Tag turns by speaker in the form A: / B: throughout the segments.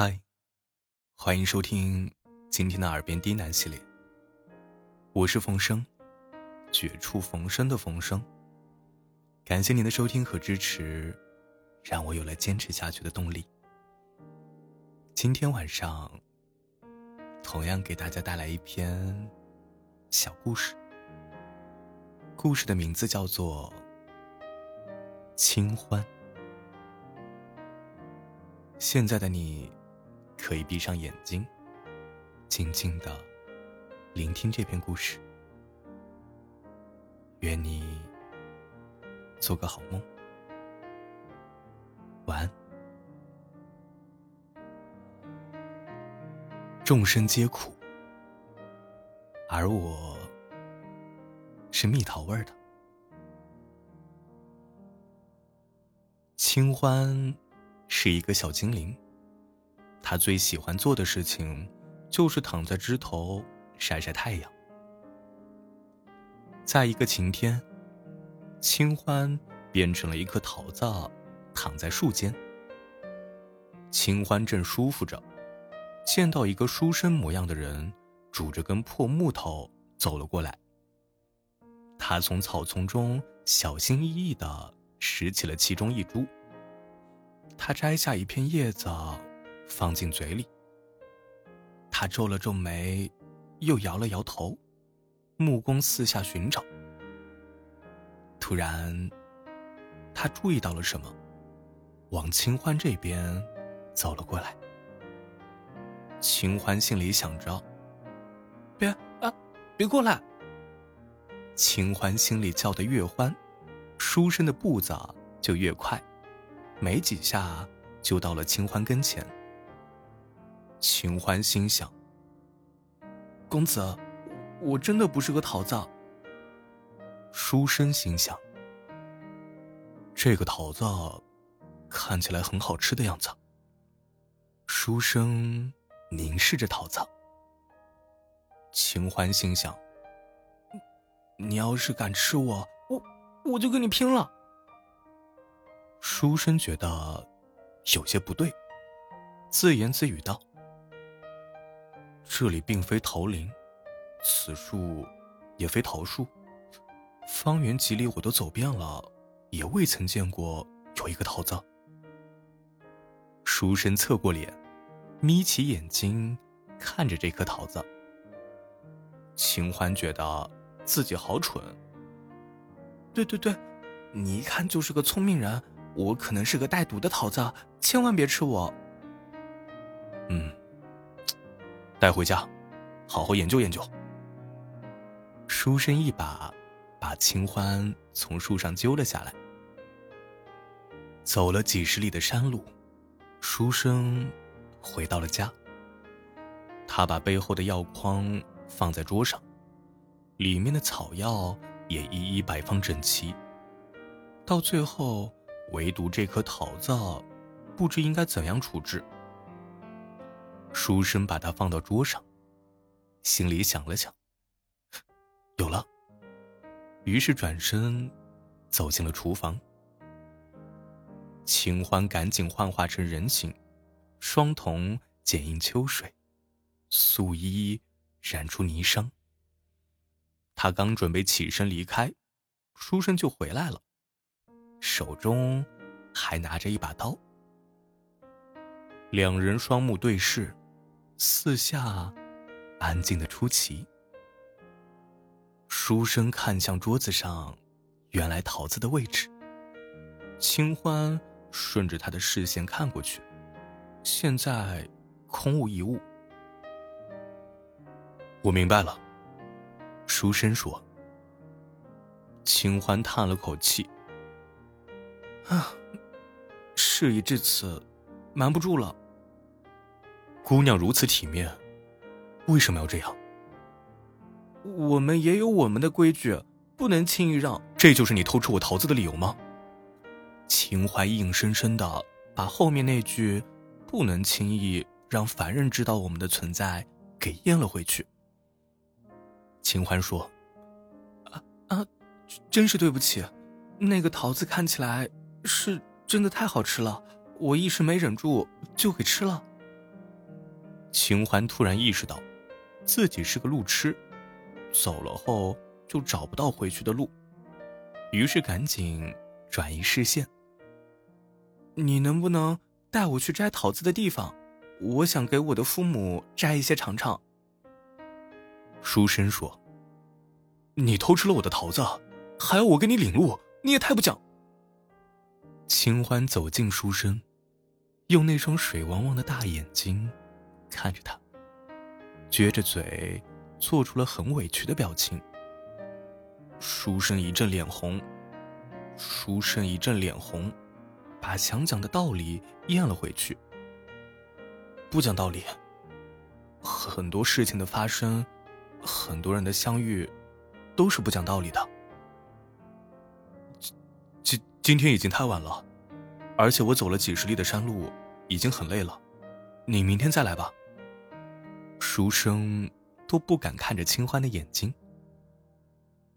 A: 嗨，欢迎收听今天的耳边低喃系列。我是冯生，绝处逢生的冯生。感谢您的收听和支持，让我有了坚持下去的动力。今天晚上，同样给大家带来一篇小故事。故事的名字叫做《清欢》。现在的你。可以闭上眼睛，静静的聆听这篇故事。愿你做个好梦，晚安。众生皆苦，而我是蜜桃味的。清欢是一个小精灵。他最喜欢做的事情，就是躺在枝头晒晒太阳。在一个晴天，清欢变成了一颗桃子，躺在树间。清欢正舒服着，见到一个书生模样的人，拄着根破木头走了过来。他从草丛中小心翼翼地拾起了其中一株。他摘下一片叶子。放进嘴里。他皱了皱眉，又摇了摇头，目光四下寻找。突然，他注意到了什么，往清欢这边走了过来。清欢心里想着：“别啊，别过来！”清欢心里叫得越欢，书生的步子就越快，没几下就到了清欢跟前。秦欢心想：“公子，我真的不是个桃子。”书生心想：“这个桃子看起来很好吃的样子。”书生凝视着桃子。秦欢心想：“你要是敢吃我，我我就跟你拼了。”书生觉得有些不对，自言自语道。这里并非桃林，此树也非桃树，方圆几里我都走遍了，也未曾见过有一个桃子。书生侧过脸，眯起眼睛看着这颗桃子。秦欢觉得自己好蠢。对对对，你一看就是个聪明人，我可能是个带毒的桃子，千万别吃我。嗯。带回家，好好研究研究。书生一把把清欢从树上揪了下来。走了几十里的山路，书生回到了家。他把背后的药筐放在桌上，里面的草药也一一摆放整齐。到最后，唯独这颗桃子，不知应该怎样处置。书生把它放到桌上，心里想了想，有了。于是转身走进了厨房。秦欢赶紧幻化成人形，双瞳剪映秋水，素衣染出霓裳。他刚准备起身离开，书生就回来了，手中还拿着一把刀。两人双目对视。四下安静的出奇。书生看向桌子上原来桃子的位置，清欢顺着他的视线看过去，现在空无一物。我明白了，书生说。清欢叹了口气：“啊，事已至此，瞒不住了。”姑娘如此体面，为什么要这样？我们也有我们的规矩，不能轻易让。这就是你偷吃我桃子的理由吗？秦淮硬生生的把后面那句“不能轻易让凡人知道我们的存在”给咽了回去。秦欢说：“啊啊，真是对不起，那个桃子看起来是真的太好吃了，我一时没忍住就给吃了。”秦欢突然意识到，自己是个路痴，走了后就找不到回去的路，于是赶紧转移视线。你能不能带我去摘桃子的地方？我想给我的父母摘一些尝尝。书生说：“你偷吃了我的桃子，还要我给你领路？你也太不讲。”秦欢走近书生，用那双水汪汪的大眼睛看着他，撅着嘴，做出了很委屈的表情。书生一阵脸红，书生一阵脸红，把想讲的道理咽了回去。不讲道理。很多事情的发生，很多人的相遇，都是不讲道理的。今今天已经太晚了，而且我走了几十里的山路，已经很累了。你明天再来吧。书生都不敢看着清欢的眼睛。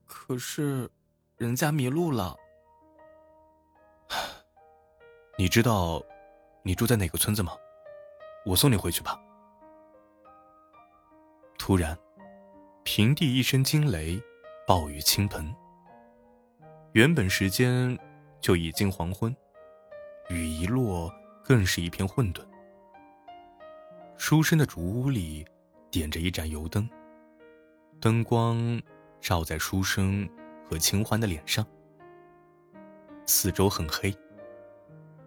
A: 可是，人家迷路了。你知道，你住在哪个村子吗？我送你回去吧。突然，平地一声惊雷，暴雨倾盆。原本时间就已经黄昏，雨一落，更是一片混沌。书生的竹屋里点着一盏油灯，灯光照在书生和清欢的脸上，四周很黑，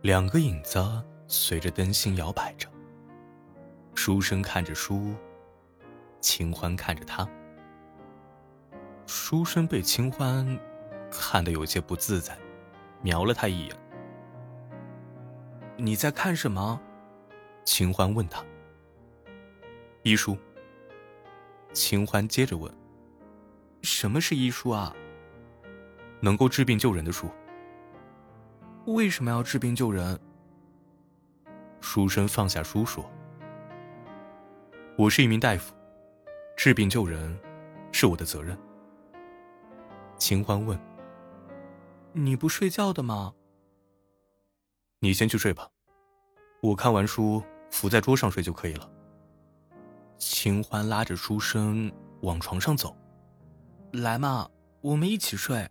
A: 两个影子随着灯芯摇摆着。书生看着书，清欢看着他。书生被清欢看得有些不自在，瞄了他一眼。你在看什么？清欢问他。医书。秦欢接着问：“什么是医书啊？”能够治病救人的书。为什么要治病救人？书生放下书说。我是一名大夫，治病救人是我的责任。秦欢问：“你不睡觉的吗？”你先去睡吧，我看完书伏在桌上睡就可以了。秦欢拉着书生往床上走，来嘛，我们一起睡。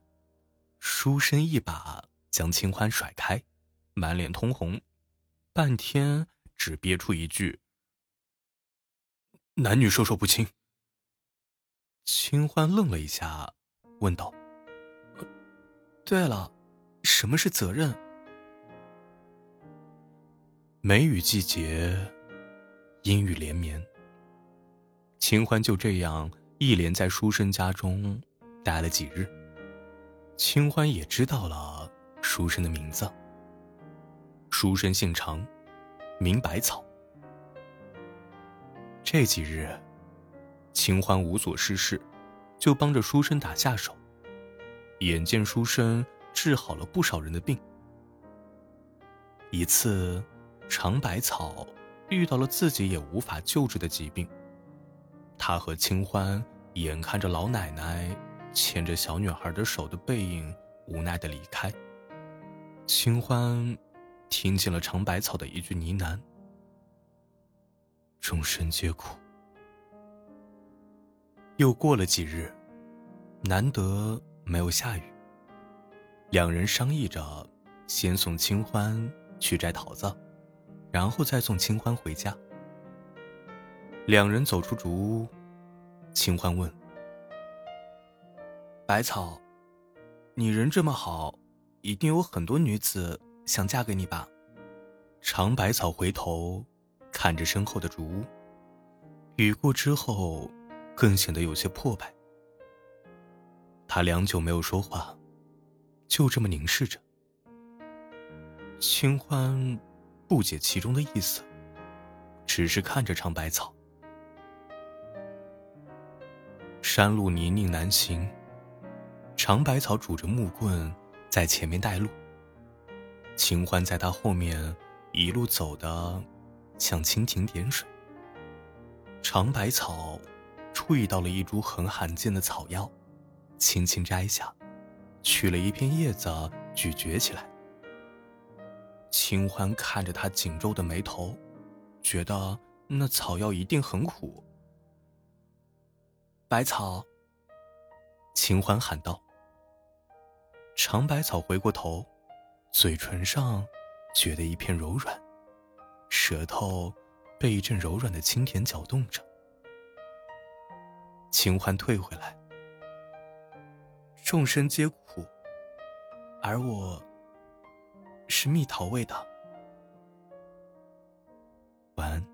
A: 书生一把将秦欢甩开，满脸通红，半天只憋出一句。男女授受不亲。清欢愣了一下，问道：“对了，什么是责任？”梅雨季节，阴雨连绵。清欢就这样一连在书生家中待了几日。清欢也知道了书生的名字。书生姓常，名百草。这几日，清欢无所事事，就帮着书生打下手。眼见书生治好了不少人的病。一次，常百草遇到了自己也无法救治的疾病，他和清欢眼看着老奶奶牵着小女孩的手的背影，无奈的离开。清欢听见了长百草的一句呢喃。众生皆苦。又过了几日，难得没有下雨。两人商议着，先送清欢去摘桃子，然后再送清欢回家。两人走出竹屋，清欢问：“百草，你人这么好，一定有很多女子想嫁给你吧？”长百草回头。看着身后的竹屋，雨过之后，更显得有些破败。他良久没有说话，就这么凝视着。清欢不解其中的意思，只是看着长百草。山路泥泞难行，长百草拄着木棍在前面带路，清欢在他后面一路走的。像蜻蜓点水。长百草注意到了一株很罕见的草药，轻轻摘下，取了一片叶子咀嚼起来。清欢看着他紧皱的眉头，觉得那草药一定很苦。百草，秦欢喊道。长百草回过头，嘴唇上觉得一片柔软，舌头被一阵柔软的清甜搅动着。秦欢退回来，众生皆苦，而我是蜜桃味的。晚安。